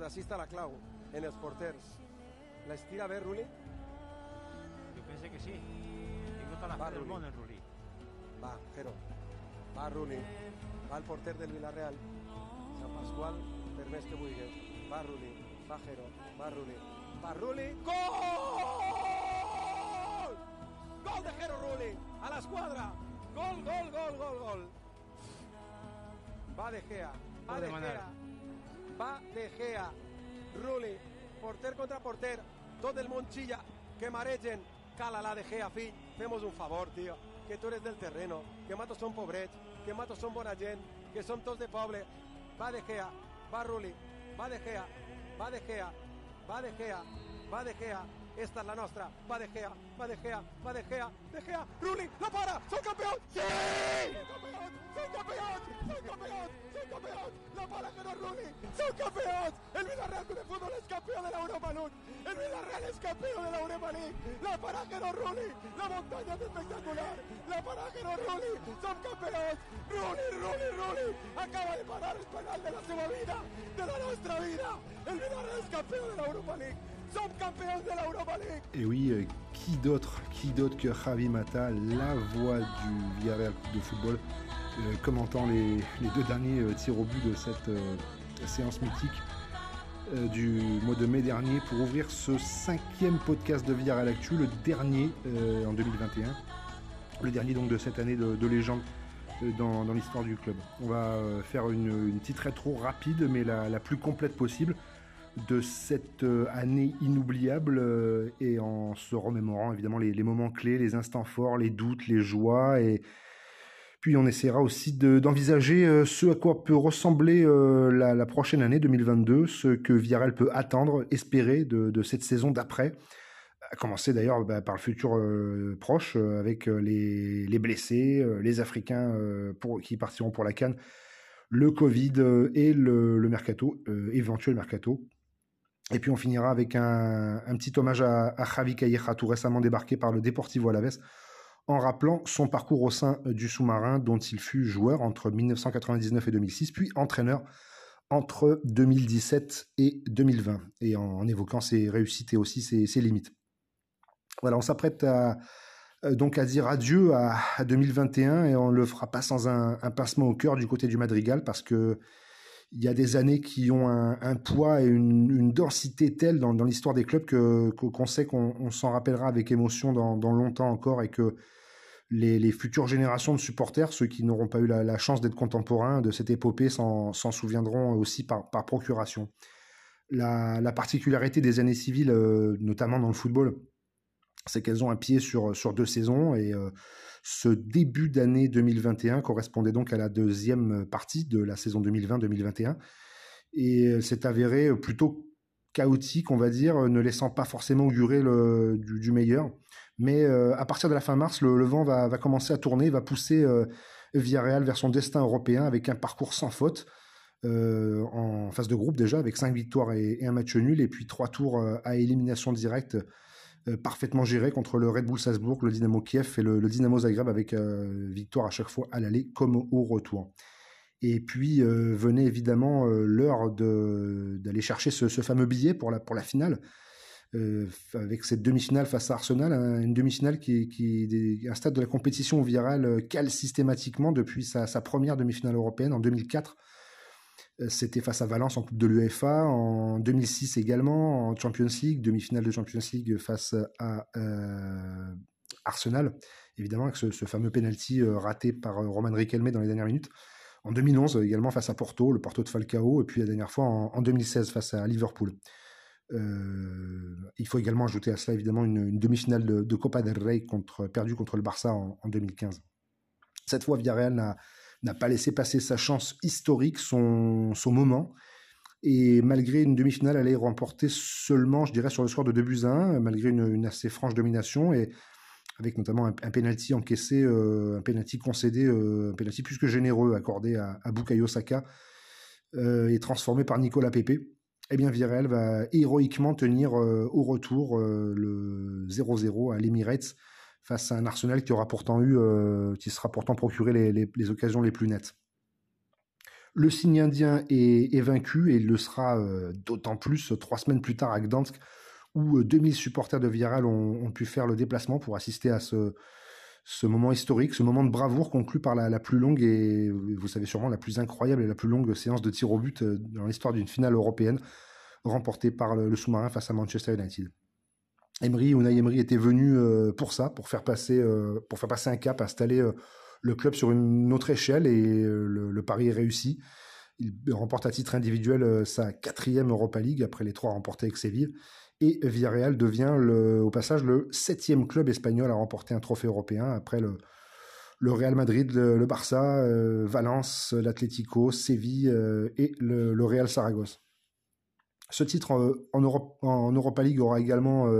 pues així està la clau en els porters. La estira bé, Ruli? Jo penso que sí. Tinc tota la fe del Ruli. món en Ruli. Va, Jero. Va, Ruli. Va el porter del Villarreal. Sant Pasqual, per més que vulguis. Va, Ruli. Va, Jero. Va, Ruli. Va, Ruli. Gol! Gol de Jero Ruli. A l'esquadra. Gol, gol, gol, gol, gol. Va de Gea. Va de. Gea. Va de Gea. Ruli. Porter contra porter. Tot el món xilla. Que maregen. Cala la de Gea, fill. Femos un favor, tio. Que tu eres del terreno. Que matos són pobrets. Que matos són bona. Que som tots de poble. Va de Gea. Va Ruli. Va de Gea. Va de Gea. Va de Gea. Va de Gea. Esta es la nostra. Va de Gea. Va de Gea. Va de Gea. De Gea. Ruli. La para. Son campeón. Sí. Son campeón. Son campeón. Son campeón. Son campeón. La para que no Ruli. Son campeón. El Villarreal de Fútbol es campeón de la Europa League. El Villarreal es campeón de la Europa League. La para que no Ruli. La montaña es espectacular. La para que no Ruli. Son campeones. Ruli, Ruli, Ruli. Acaba de parar el penal de la seva vida. De la nuestra vida. El Villarreal es campeón de la Europa League. Et oui, euh, qui d'autre Qui d'autre que Javi Mata, la voix du Villarreal de football, euh, commentant les, deux derniers euh, tirs au but de cette séance mythique du mois de mai dernier pour ouvrir ce cinquième podcast de Villarreal Actu, le dernier en 2021, le dernier donc de cette année de, de légende dans, l'histoire du club. On va faire une, petite rétro rapide, mais la plus complète possible de cette euh, année inoubliable euh, et en se remémorant évidemment les, moments clés, les instants forts, les doutes, les joies et puis on essaiera aussi de- d'envisager euh, ce à quoi peut ressembler la, prochaine année 2022, ce que Villarreal peut attendre, espérer de, cette saison d'après, à commencer d'ailleurs bah, par le futur proche avec les, les blessés, les Africains qui partiront pour la Cannes, le Covid et le, mercato, éventuel mercato. Et puis on finira avec un, petit hommage à, à Javi Calleja, tout récemment débarqué par le Deportivo Alaves, en rappelant son parcours au sein du sous-marin dont il fut joueur entre 1999 et 2006, puis entraîneur entre 2017 et 2020, et en, évoquant ses réussites et aussi ses, limites. Voilà, on s'apprête à, euh, donc à dire adieu à, à 2021 et on le fera pas sans un, un au cœur du côté du Madrigal parce que il y a des années qui ont un, poids et une, densité telle dans, l'histoire des clubs que qu'on sait qu'on on s'en rappellera avec émotion dans, dans longtemps encore et que les, futures générations de supporters, ceux qui n'auront pas eu la, chance d'être contemporains de cette épopée, s'en souviendront aussi par, par procuration. La, la particularité des années civiles, euh, notamment dans le football, c'est qu'elles ont un pied sur, sur deux saisons et euh, ce début d'année 2021 correspondait donc à la deuxième partie de la saison 2020-2021 et s'est avérée plutôt chaotique, on va dire, ne laissant pas forcément augurer le, du, meilleur. Mais euh, à partir de la fin mars, le, vent va, va commencer à tourner, va pousser euh, Villarreal vers son destin européen avec un parcours sans faute euh, en phase de groupe déjà, avec cinq victoires et, et un match nul, et puis trois tours à élimination directe parfaitement gérés contre le Red Bull Salzbourg, le Dynamo Kiev et le, Dynamo Zagreb avec euh, victoire à chaque fois à l'aller comme au retour. Et puis euh, venait évidemment euh, l'heure d'aller chercher ce, fameux billet pour la pour la finale euh, avec cette demi-finale face à Arsenal, une demi-finale qui qui des, un stade de la compétition virale euh, cale systématiquement depuis sa première demi-finale européenne en 2004. Euh, C'était face à Valence en Coupe de l'UEFA, en 2006 également en Champions League, demi-finale de Champions League face à euh, Arsenal, évidemment avec ce, fameux penalty euh, raté par Roman Riquelme dans les dernières minutes. En 2011 également face à Porto, le Porto de Falcao, et puis la dernière fois en, en 2016 face à Liverpool. Il faut également ajouter à cela évidemment une, demi-finale de, Copa del Rey perdue contre le Barça en, en 2015. Cette fois, Villarreal n'a, n'a pas laissé passer sa chance historique, son, moment. Et malgré une demi-finale, elle est remportée seulement, je dirais, sur le score de 2 buts à 1, malgré une, assez franche domination et avec notamment un, penalty encaissé, euh, un penalty concédé, euh, un penalty plus que généreux accordé à, Bukayo Saka euh, et transformé par Nicolas Pepe eh bien Villarreal va héroïquement tenir au retour le 0-0 à l'Emirates face à un Arsenal qui aura pourtant eu, euh, qui sera pourtant procuré les, occasions les plus nettes. Le signe indien est, vaincu et il le sera d'autant plus trois semaines plus tard à Gdansk où 2000 supporters de Villarreal ont, pu faire le déplacement pour assister à ce, moment historique, ce moment de bravoure conclu par la, plus longue et vous savez sûrement la plus incroyable et la plus longue séance de tir au but euh, dans l'histoire d'une finale européenne remportée par le, sous-marin face à Manchester United. Emery, Unai Emery était venu euh, pour ça, pour faire passer, euh, pour faire passer un cap, installer le club sur une autre échelle et le, pari est réussi. Il remporte à titre individuel sa quatrième Europa League après les trois remportés avec Séville et Villarreal devient le, au passage le septième club espagnol à remporter un trophée européen après le, le Real Madrid, le, Barça, euh, Valence, l'Atlético, Séville euh, et le, Real Saragosse. Ce titre euh, en, Europa League aura également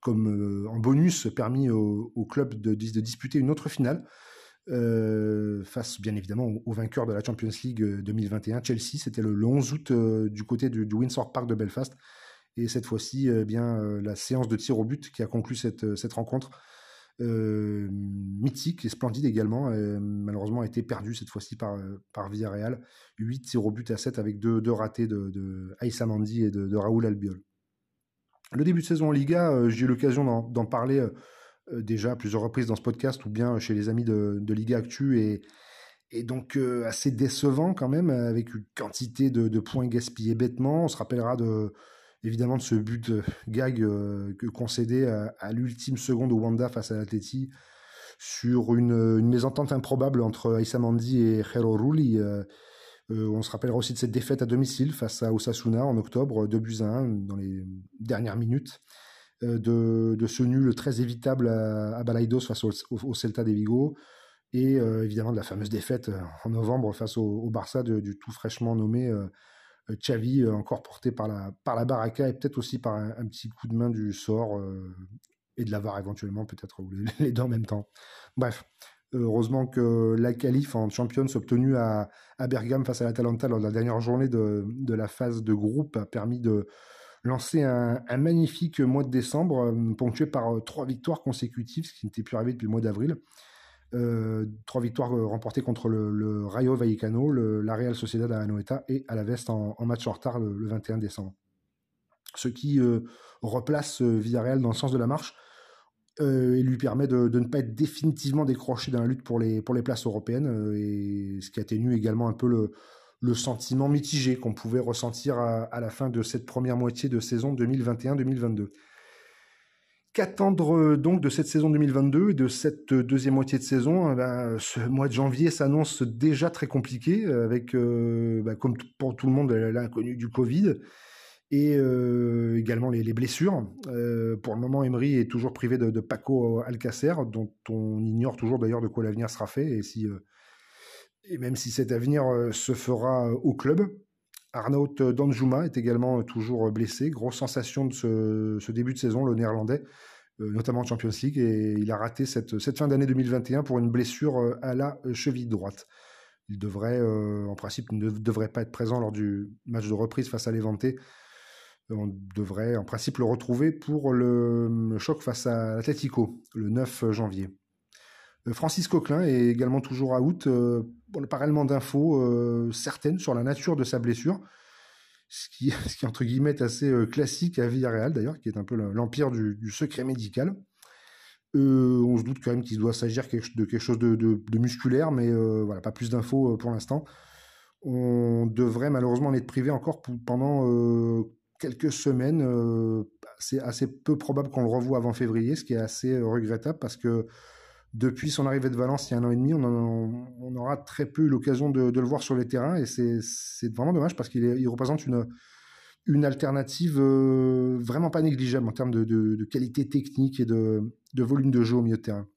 comme en bonus permis au, club de, disputer une autre finale face bien évidemment au, vainqueur de la Champions League 2021, Chelsea. C'était le, 11 août du côté du, Windsor Park de Belfast et cette fois-ci, eh bien, euh, la séance de tir au but qui a conclu euh, cette rencontre euh, mythique et splendide également, malheureusement a été perdue cette fois-ci par, par Villarreal. 8 tirs au but à 7 avec deux, deux ratés de, de Mandi et de, Raoul Albiol. Le début de saison en Liga, j'ai eu l'occasion d'en parler déjà à plusieurs reprises dans ce podcast ou bien chez les amis de, Liga Actu et, donc assez décevant quand même avec une quantité de points gaspillés bêtement. On se rappellera de évidemment de ce but euh, gag euh, concédé à, l'ultime seconde au Wanda face à l'Atleti sur une, mésentente improbable entre Mandi et Jero Rulli. Euh, on se rappellera aussi de cette défaite à domicile face à Osasuna en octobre, 2 buts à 1 dans les dernières minutes. de, ce nul très évitable à, Balaidos face au, Celta de Vigo. Et évidemment de la fameuse défaite en novembre face au, Barça du tout fraîchement nommé euh, Xavi euh, encore porté par la, par la Baraka et peut-être aussi par un, petit coup de main du sort euh, et de la VAR éventuellement, peut-être les, deux en même temps. Bref, heureusement que la qualif en Champions obtenue à, à Bergame face à l'Atalanta lors de la dernière journée de, de, la phase de groupe a permis de lancer un, un magnifique mois de décembre ponctué par trois victoires consécutives, ce qui n'était plus arrivé depuis le mois d'avril. Euh, trois victoires euh, remportées contre le, Rayo Vallecano, le, la Real Sociedad à Anoeta et à la Veste en, match en retard le, 21 décembre. Ce qui euh, replace Villarreal dans le sens de la marche et lui permet de, ne pas être définitivement décroché dans la lutte pour les, places européennes, et ce qui atténue également un peu le, le sentiment mitigé qu'on pouvait ressentir à, la fin de cette première moitié de saison 2021-2022. Qu'attendre euh, donc de cette saison 2022 et de cette euh, deuxième moitié de saison? Eh ben, Ce mois de janvier s'annonce déjà très compliqué, euh, avec, bah, comme pour tout le monde, l'inconnu du Covid et également les, blessures. pour le moment, Emery est toujours privé de, Paco Alcacer, dont on ignore toujours d'ailleurs de quoi l'avenir sera fait et, si, et même si cet avenir se fera au club. Arnaud Danjuma est également toujours blessé. Grosse sensation de ce, début de saison, le néerlandais, euh, notamment en Champions League, et il a raté cette, fin d'année 2021 pour une blessure euh, à la cheville droite. Il devrait, euh, en principe, ne devrait pas être présent lors du match de reprise face à l'Eventé. On devrait, en principe, le retrouver pour le choc face à l'Atletico, le 9 janvier. Francis Coquelin est également toujours out. n'a pas réellement d'infos certaines sur la nature de sa blessure ce qui, qui entre guillemets est assez euh, classique à Villarreal d'ailleurs, qui est un peu l'empire du, secret médical. Euh, on se doute quand même qu'il doit s'agir de quelque chose de, musculaire, mais euh, voilà, pas plus d'infos pour l'instant. On devrait malheureusement en être privé encore pendant quelques semaines. c'est assez peu probable qu'on le revoie avant février, ce qui est assez regrettable parce que depuis son arrivée de Valence il y a un an et demi, on, aura très peu eu l'occasion de, le voir sur les terrains et c'est vraiment dommage parce qu'il représente une, une alternative euh, vraiment pas négligeable en termes de, qualité technique et de, volume de jeu au milieu de terrain.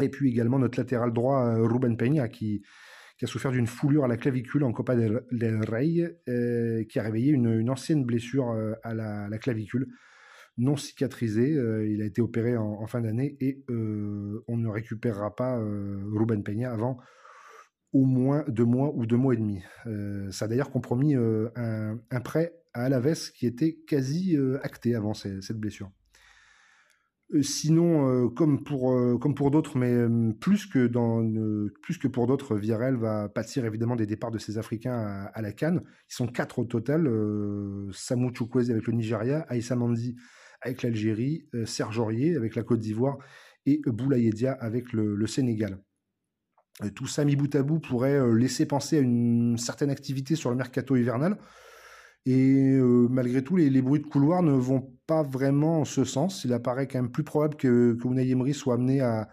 Et puis également notre latéral droit, euh, Ruben Peña, qui, a souffert d'une foulure à la clavicule en Copa del, Rey, euh, qui a réveillé une, ancienne blessure à la clavicule non cicatrisé. Euh, il a été opéré en, fin d'année et euh, on ne récupérera pas euh, Ruben Peña avant au moins deux mois ou deux mois et demi. ça a d'ailleurs compromis un, prêt à Alaves qui était quasi acté avant cette blessure. Sinon, comme pour, d'autres, mais plus que, pour d'autres, Villarreal va pâtir évidemment des départs de ces Africains à, la Cannes. Ils sont quatre au total. Samou Chukwueze avec le Nigeria, Aïssa Mandi avec l'Algérie, Serge Aurier avec la Côte d'Ivoire et Boulayedia avec le, Sénégal. tout ça mis bout à bout pourrait laisser penser à une certaine activité sur le mercato hivernal. Et euh, malgré tout, les, bruits de couloir ne vont pas vraiment en ce sens. Il apparaît quand même plus probable que, que Unai Emery soit amené à,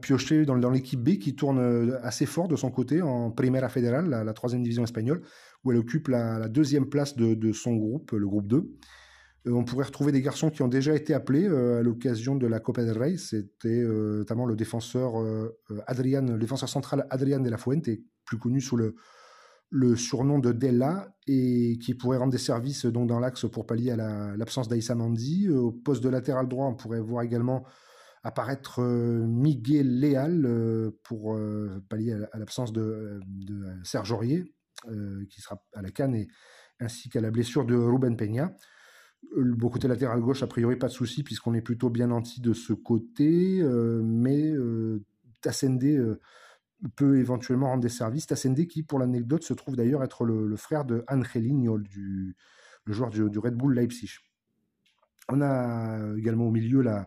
piocher dans, l'équipe B qui tourne euh, assez fort de son côté en Primera Federal, la, troisième division espagnole, où elle occupe la, deuxième place de, son groupe, le groupe 2. Euh, on pourrait retrouver des garçons qui ont déjà été appelés à l'occasion de la Copa del Rey. C'était notamment le défenseur central Adrian de la Fuente, plus connu sous le, surnom de Della et qui pourrait rendre des services dans l'axe pour pallier à l'absence d'Aïssa Mandi. Euh, au poste de latéral droit, on pourrait voir également apparaître euh, Miguel Léal euh, pour pallier à l'absence de, Serge Aurier, qui sera à la canne, ainsi qu'à la blessure de Ruben Peña. Le côté latéral gauche, a priori, pas de souci, puisqu'on est plutôt bien nanti de ce côté, mais Tassende peut éventuellement rendre des services. Tassende qui, pour l'anecdote, se trouve d'ailleurs être le, frère de Angelino, du, le joueur du, Red Bull Leipzig. On a également au milieu la,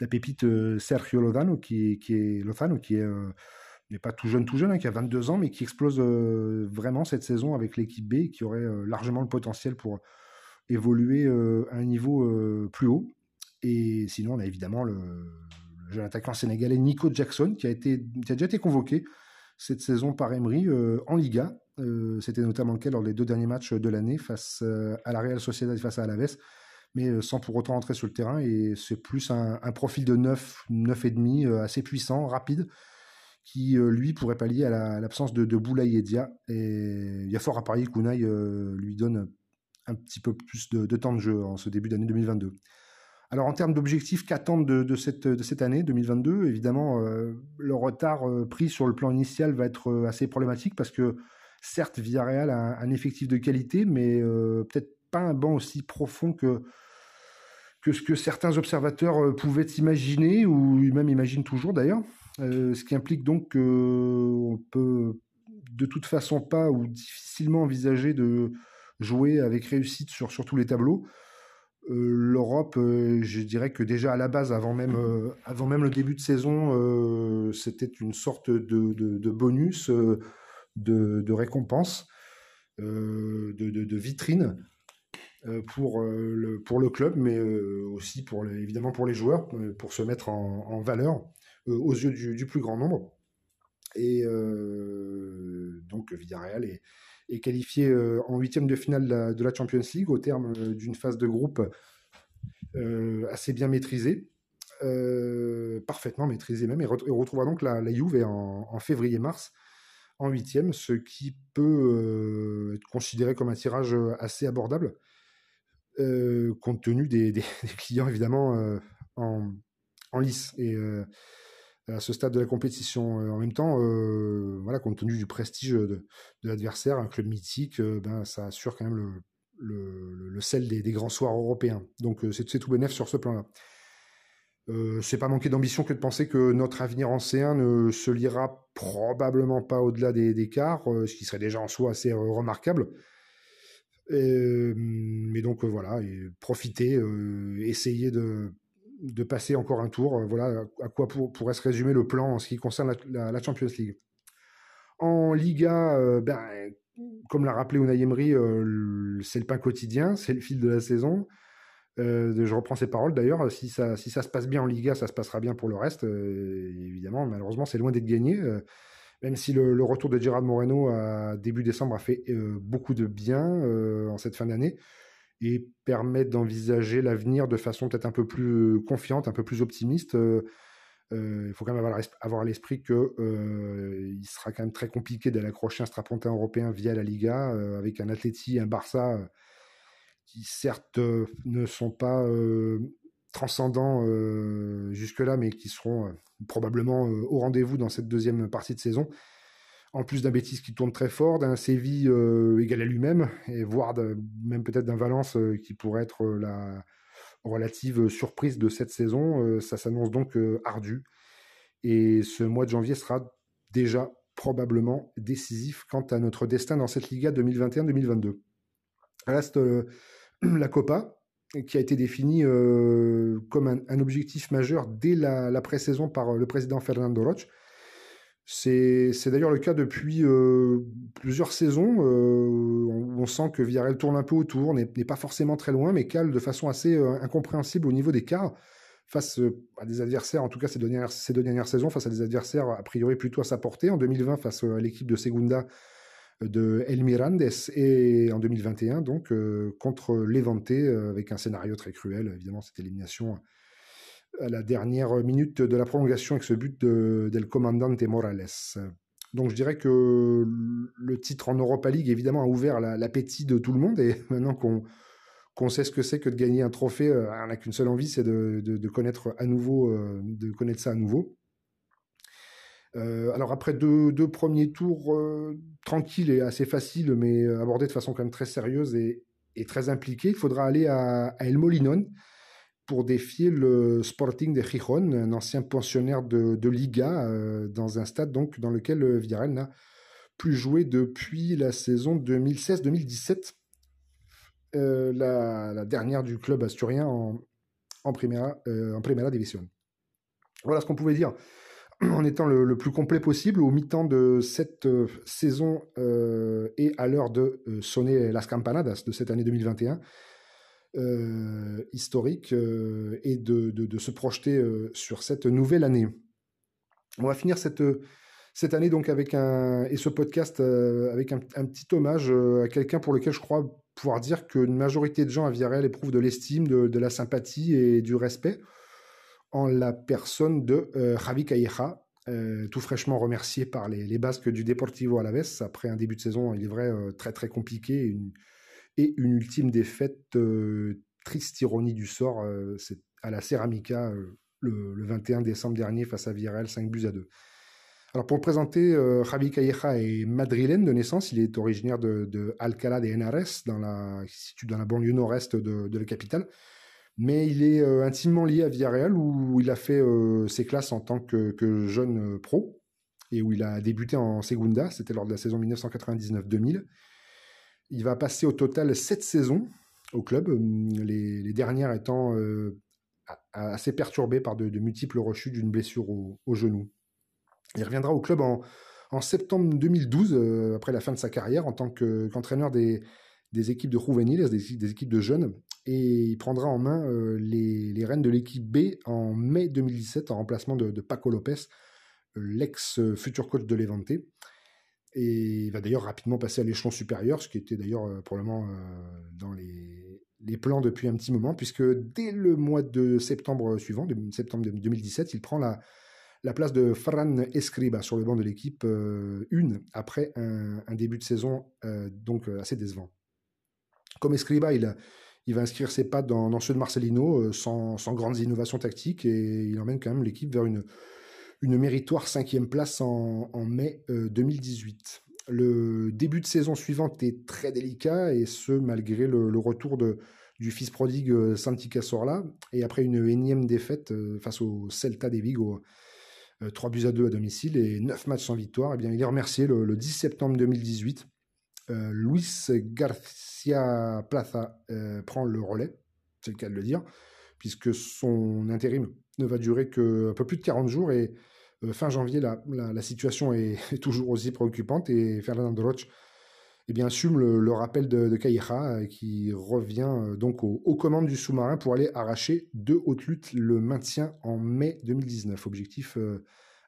la, pépite euh, Sergio Lozano, qui, qui est Lozano, qui est euh, n'est pas tout jeune, tout jeune, hein, qui a 22 ans, mais qui explose euh, vraiment cette saison avec l'équipe B, qui aurait largement le potentiel pour évoluer à un niveau plus haut. Et sinon, on a évidemment le, jeune attaquant sénégalais Nico Jackson, qui a, été, qui a déjà été convoqué cette saison par Emery euh, en Liga. Euh, c'était notamment le cas lors des deux derniers matchs de l'année face euh, à la Real Sociedad et face à Alaves, mais sans pour autant entrer sur le terrain. Et c'est plus un, profil de 9, 9,5 assez puissant, rapide, qui lui pourrait pallier à l'absence de, de Boulaye et il y a fort à parier qu'Unai lui donne un petit peu plus de, temps de jeu en ce début d'année 2022. Alors en termes d'objectifs qu'attendent de, cette, de cette année 2022, évidemment, euh, le retard euh, pris sur le plan initial va être euh, assez problématique parce que certes, Villarreal a un, effectif de qualité, mais peut-être pas un banc aussi profond que, que ce que certains observateurs pouvaient imaginer, ou même imaginent toujours d'ailleurs. ce qui implique donc qu'on peut de toute façon pas ou difficilement envisager de jouer avec réussite sur, sur tous les tableaux. Euh, l'Europe, euh, je dirais que déjà à la base, avant même, euh, avant même le début de saison, c'était une sorte de, bonus, de, récompense, de, vitrine pour, le, pour le club, mais aussi pour évidemment pour les joueurs, pour se mettre en, valeur aux yeux du, plus grand nombre. Et donc Villarreal est, est qualifié euh, en huitième de finale de la, Champions League au terme euh, d'une phase de groupe euh, assez bien maîtrisée. parfaitement maîtrisée même, et, retrouvera donc la, la Juve en, février-mars en huitième, ce qui peut être considéré comme un tirage assez abordable, compte tenu des, clients évidemment en, en, lice. Et à ce stade de la compétition. Euh, en même temps, euh, voilà, compte tenu du prestige de, l'adversaire, un club mythique, euh, ben, ça assure quand même le, sel des, grands soirs européens. Donc c'est tout bénéf sur ce plan-là. C'est pas manquer d'ambition que de penser que notre avenir en C1 ne se lira probablement pas au-delà des, des quarts, ce qui serait déjà en soi assez remarquable. mais donc voilà, et profiter, essayer de, de passer encore un tour. Euh, voilà à quoi pourrait se résumer le plan en ce qui concerne la, Champions League. En Liga, euh, ben, comme l'a rappelé Unai Emery, euh, c'est le pain quotidien, c'est le fil de la saison. je reprends ses paroles d'ailleurs. Si ça, se passe bien en Liga, ça se passera bien pour le reste. évidemment, malheureusement, c'est loin d'être gagné. même si le, retour de Gerard Moreno à début décembre a fait beaucoup de bien en cette fin d'année, et permettre d'envisager l'avenir de façon peut-être un peu plus confiante, un peu plus optimiste. Euh, euh, il faut quand même avoir, à l'esprit qu'il euh, sera quand même très compliqué d'aller accrocher un strapontin européen via la Liga, avec un Atleti, un Barça, qui certes ne sont pas transcendants jusque-là, mais qui seront probablement au rendez-vous dans cette deuxième partie de saison en plus d'un bêtise qui tourne très fort, d'un Séville euh, égal à lui-même, et voire même peut-être d'un Valence euh, qui pourrait être euh, la, relative surprise de cette saison. ça s'annonce donc ardu. Et ce mois de janvier sera déjà probablement décisif quant à notre destin dans cette Liga 2021-2022. Reste la Copa, qui a été définie comme un, objectif majeur dès la, la pré-saison par le président Fernando Roche. C'est d'ailleurs le cas depuis plusieurs saisons où on sent que Villarreal tourne un peu autour, n'est pas forcément très loin, mais cale de façon assez incompréhensible au niveau des quarts face à des adversaires, en tout cas ces deux, dernières, ces deux dernières saisons, face à des adversaires a priori plutôt à sa portée. En 2020, face à l'équipe de Segunda de El Mirandes et en 2021, donc contre Levante, avec un scénario très cruel, évidemment, cette élimination à la dernière minute de la prolongation avec ce but de, del Comandante Morales. Donc je dirais que le titre en Europa League, évidemment, a ouvert l'appétit de tout le monde. Et maintenant qu'on sait ce que c'est que de gagner un trophée, euh, on n'a qu'une seule envie, c'est de, connaître à nouveau, euh, de connaître ça à nouveau. Euh, alors après deux, premiers tours tranquilles et assez faciles, mais abordés de façon quand même très sérieuse et, très impliquée, il faudra aller à, à El Molinon, pour défier le Sporting de Gijón, un ancien pensionnaire de, Liga, euh, dans un stade donc dans lequel euh, Villarreal n'a plus joué depuis la saison 2016-2017, euh, la, dernière du club asturien en, en, Primera, en Primera Division. Voilà ce qu'on pouvait dire en étant le, plus complet possible au mi-temps de cette saison et à l'heure de sonner las campanadas de cette année 2021. Euh, historique euh, et de, se projeter euh, sur cette nouvelle année. On va finir cette, cette année donc avec un et ce podcast avec un, petit hommage à quelqu'un pour lequel je crois pouvoir dire qu'une majorité de gens à Villarreal éprouvent de l'estime, de, la sympathie et du respect en la personne de Javi Calleja, tout fraîchement remercié par les, les, Basques du Deportivo Alaves après un début de saison, il est vrai, très très compliqué, une, et une ultime défaite, triste ironie du sort, c'est à la Ceramica le, 21 décembre dernier face à Villarreal, 5 buts à 2. Alors pour le présenter, Javi Calleja est madrilène de naissance, il est originaire de, Alcalá de Henares, dans la, situé dans la banlieue nord-est de, la capitale, mais il est intimement lié à Villarreal où il a fait ses classes en tant que, que, jeune pro et où il a débuté en Segunda, c'était lors de la saison 1999-2000. Il va passer au total sept saisons au club, hum, les, dernières étant euh, assez perturbées par de, multiples rechutes d'une blessure au, genou. Il reviendra au club en, septembre 2012, euh, après la fin de sa carrière, en tant qu'entraîneur des, équipes de juveniles, des, équipes de jeunes, et il prendra en main euh, les, rênes de l'équipe B en mai 2017 en remplacement de, de Paco Lopez, l'ex-futur coach de Levante. Et il va d'ailleurs rapidement passer à l'échelon supérieur, ce qui était d'ailleurs euh, probablement euh, dans les, plans depuis un petit moment, puisque dès le mois de septembre suivant, septembre 2017, il prend la, la place de Fran Escriba sur le banc de l'équipe, euh, une après un, début de saison donc assez décevant. Comme Escriba, il, va inscrire ses pattes dans, ceux de Marcelino sans, grandes innovations tactiques et il emmène quand même l'équipe vers une, une méritoire cinquième place en, mai 2018. Euh, le début de saison suivante est très délicat, et ce, malgré le, retour de, du fils prodigue euh, Santi Cazorla, et après une énième défaite euh, face au Celta de Vigo, 3 buts à 2 à domicile et 9 matchs sans victoire, et eh bien, il est remercié le, 10 septembre 2018. Luis Garcia Plaza prend le relais, c'est le cas de le dire, puisque son intérim ne va durer qu'un peu plus de 40 jours et fin janvier, la, situation est, toujours aussi préoccupante et Fernando Roche eh assume le, rappel de, de euh, qui revient euh, donc aux, commandes du sous-marin pour aller arracher de haute lutte le maintien en mai 2019. Objectif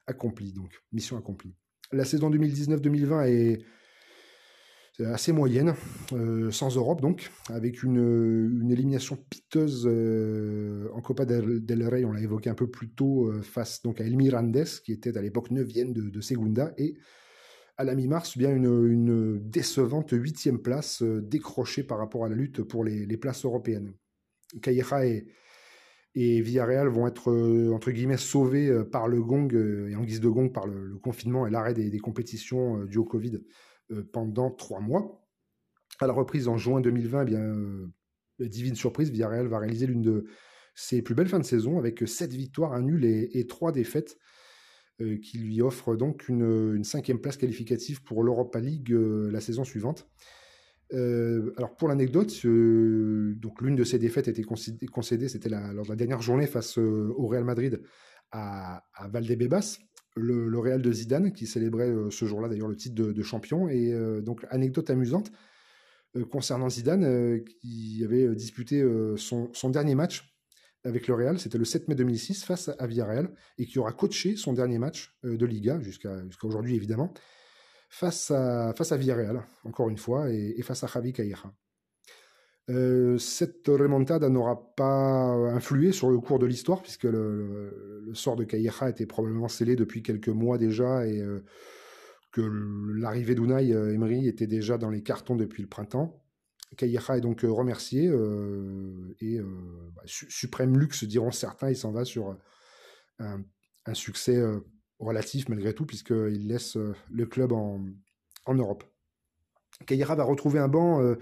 accompli, donc mission accomplie. La saison 2019-2020 est assez moyenne, euh, sans Europe donc, avec une, élimination piteuse euh, en Copa del, Rey, on l'a évoqué un peu plus tôt, euh, face donc à El Mirandes, qui était à l'époque 9e de, Segunda, et à la mi-mars, bien une, décevante 8e place décrochée par rapport à la lutte pour les, places européennes. Calleja et, Villarreal vont être entre guillemets sauvés par le gong et en guise de gong par le, confinement et l'arrêt des, des compétitions du au Covid euh, pendant trois mois. À la reprise en juin 2020, eh bien, euh, divine surprise, Villarreal va réaliser l'une de, ses plus belles fins de saison avec 7 victoires, un nul et, 3 défaites qui lui offrent donc une, cinquième place qualificative pour l'Europa League la saison suivante. alors pour l'anecdote, l'une de ces défaites a été concédée, c'était lors de la dernière journée face au Real Madrid à, à Valdebebas, le, Real de Zidane qui célébrait ce jour-là d'ailleurs le titre de, champion. Et donc anecdote amusante, euh, concernant Zidane, euh, qui avait euh, disputé son, dernier match avec le Real, c'était le 7 mai 2006 face à Villarreal, et qui aura coaché son dernier match de Liga, jusqu'à aujourd'hui évidemment, face à, face à Villarreal, encore une fois, et, face à Javi. Cette remontada n'aura pas influé sur le cours de l'histoire, puisque le, sort de Calleja était probablement scellé depuis quelques mois déjà, et que l'arrivée d'Unai euh, Emery était déjà dans les cartons depuis le printemps. Calleja est donc euh, remercié euh, et bah, suprême luxe diront certains, il s'en va sur un, succès relatif malgré tout puisqu'il laisse le club en, Europe. Calleja va retrouver un banc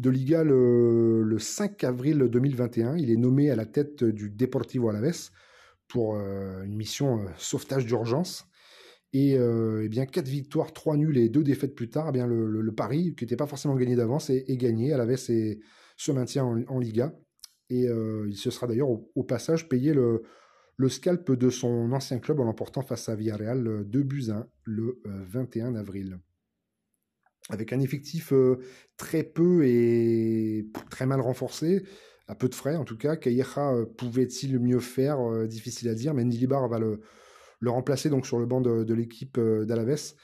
de Liga le, le, 5 avril 2021. Il est nommé à la tête du Deportivo Alaves pour une mission sauvetage d'urgence. Et, euh, eh bien, quatre victoires, trois nuls et deux défaites plus tard, eh bien, le, pari, qui n'était pas forcément gagné d'avance, est, gagné. Et se maintient en, Liga. Et euh, il se sera d'ailleurs au, passage payé le, le, scalp de son ancien club en l'emportant face à Villarreal 2 buts 1 le 21 euh, avril. Avec un effectif très peu et très mal renforcé, à peu de frais en tout cas, Calleja pouvait-il mieux faire Difficile à dire, mais Nilibar va le, remplacer donc sur le banc de, l'équipe euh, d'Alaves.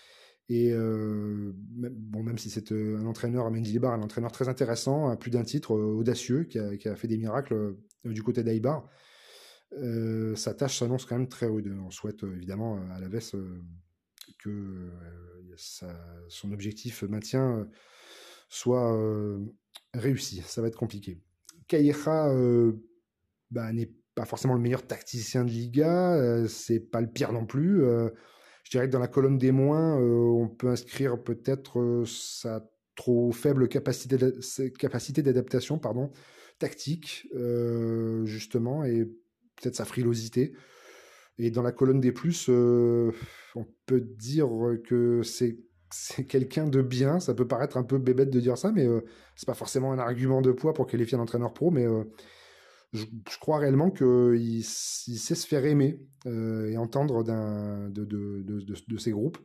Et euh, bon, même si c'est euh, un entraîneur, Mendilibar, un entraîneur très intéressant, à plus d'un titre, audacieux, qui a, fait des miracles du côté d'Aïbar, sa tâche s'annonce quand même très rude. On souhaite évidemment à Alaves que son objectif maintien soit réussi. Ça va être compliqué. Calleja bah, n'est pas forcément le meilleur tacticien de Liga, euh, c'est pas le pire non plus. Euh, je dirais que dans la colonne des moins, euh, on peut inscrire peut-être sa trop faible capacité capacité d'adaptation pardon tactique justement et peut-être sa frilosité et dans la colonne des plus on peut dire que c'est quelqu'un de bien ça peut paraître un peu bébête de dire ça mais c'est pas forcément un argument de poids pour qualifier un entraîneur pro mais je, crois réellement qu'il sait se faire aimer euh, et entendre de, de, ces groupes,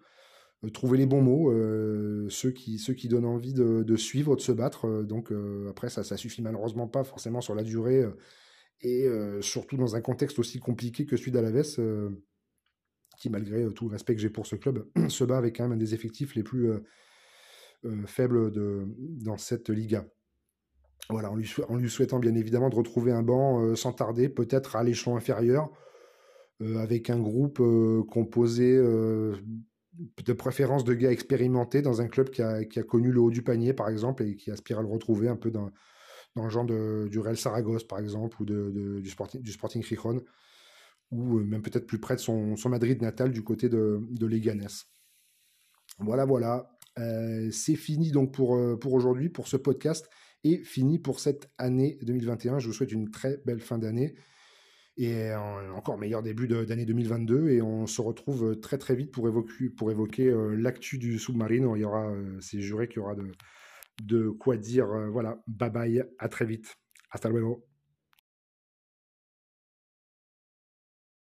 euh, trouver les bons mots, euh, ceux, qui, ceux qui donnent envie de, suivre, de se battre. donc après, ça, ça suffit malheureusement pas forcément sur la durée et surtout dans un contexte aussi compliqué que celui d'Alaves, qui malgré tout le respect que j'ai pour ce club, se bat avec quand même un des effectifs les plus faibles de, dans cette Liga. Voilà, en lui, souhaitant bien évidemment de retrouver un banc euh, sans tarder, peut-être à l'échelon inférieur, euh, avec un groupe euh, composé de préférence de gars expérimentés dans un club qui a, connu le haut du panier, par exemple, et qui aspire à le retrouver un peu dans, dans le genre du Real Saragosse, par exemple, ou du, Sporting, du Sporting ou même peut-être plus près de son, Madrid natal du côté de, de Leganés. Voilà, voilà. c'est fini donc pour, pour aujourd'hui, pour ce podcast et fini pour cette année 2021. Je vous souhaite une très belle fin d'année et encore meilleur début d'année 2022 et on se retrouve très très vite pour évoquer, pour évoquer euh, l'actu du sous-marine. Il y aura, euh, c'est juré qu'il y aura de, de quoi dire. Euh, voilà, bye bye, à très vite. Hasta luego.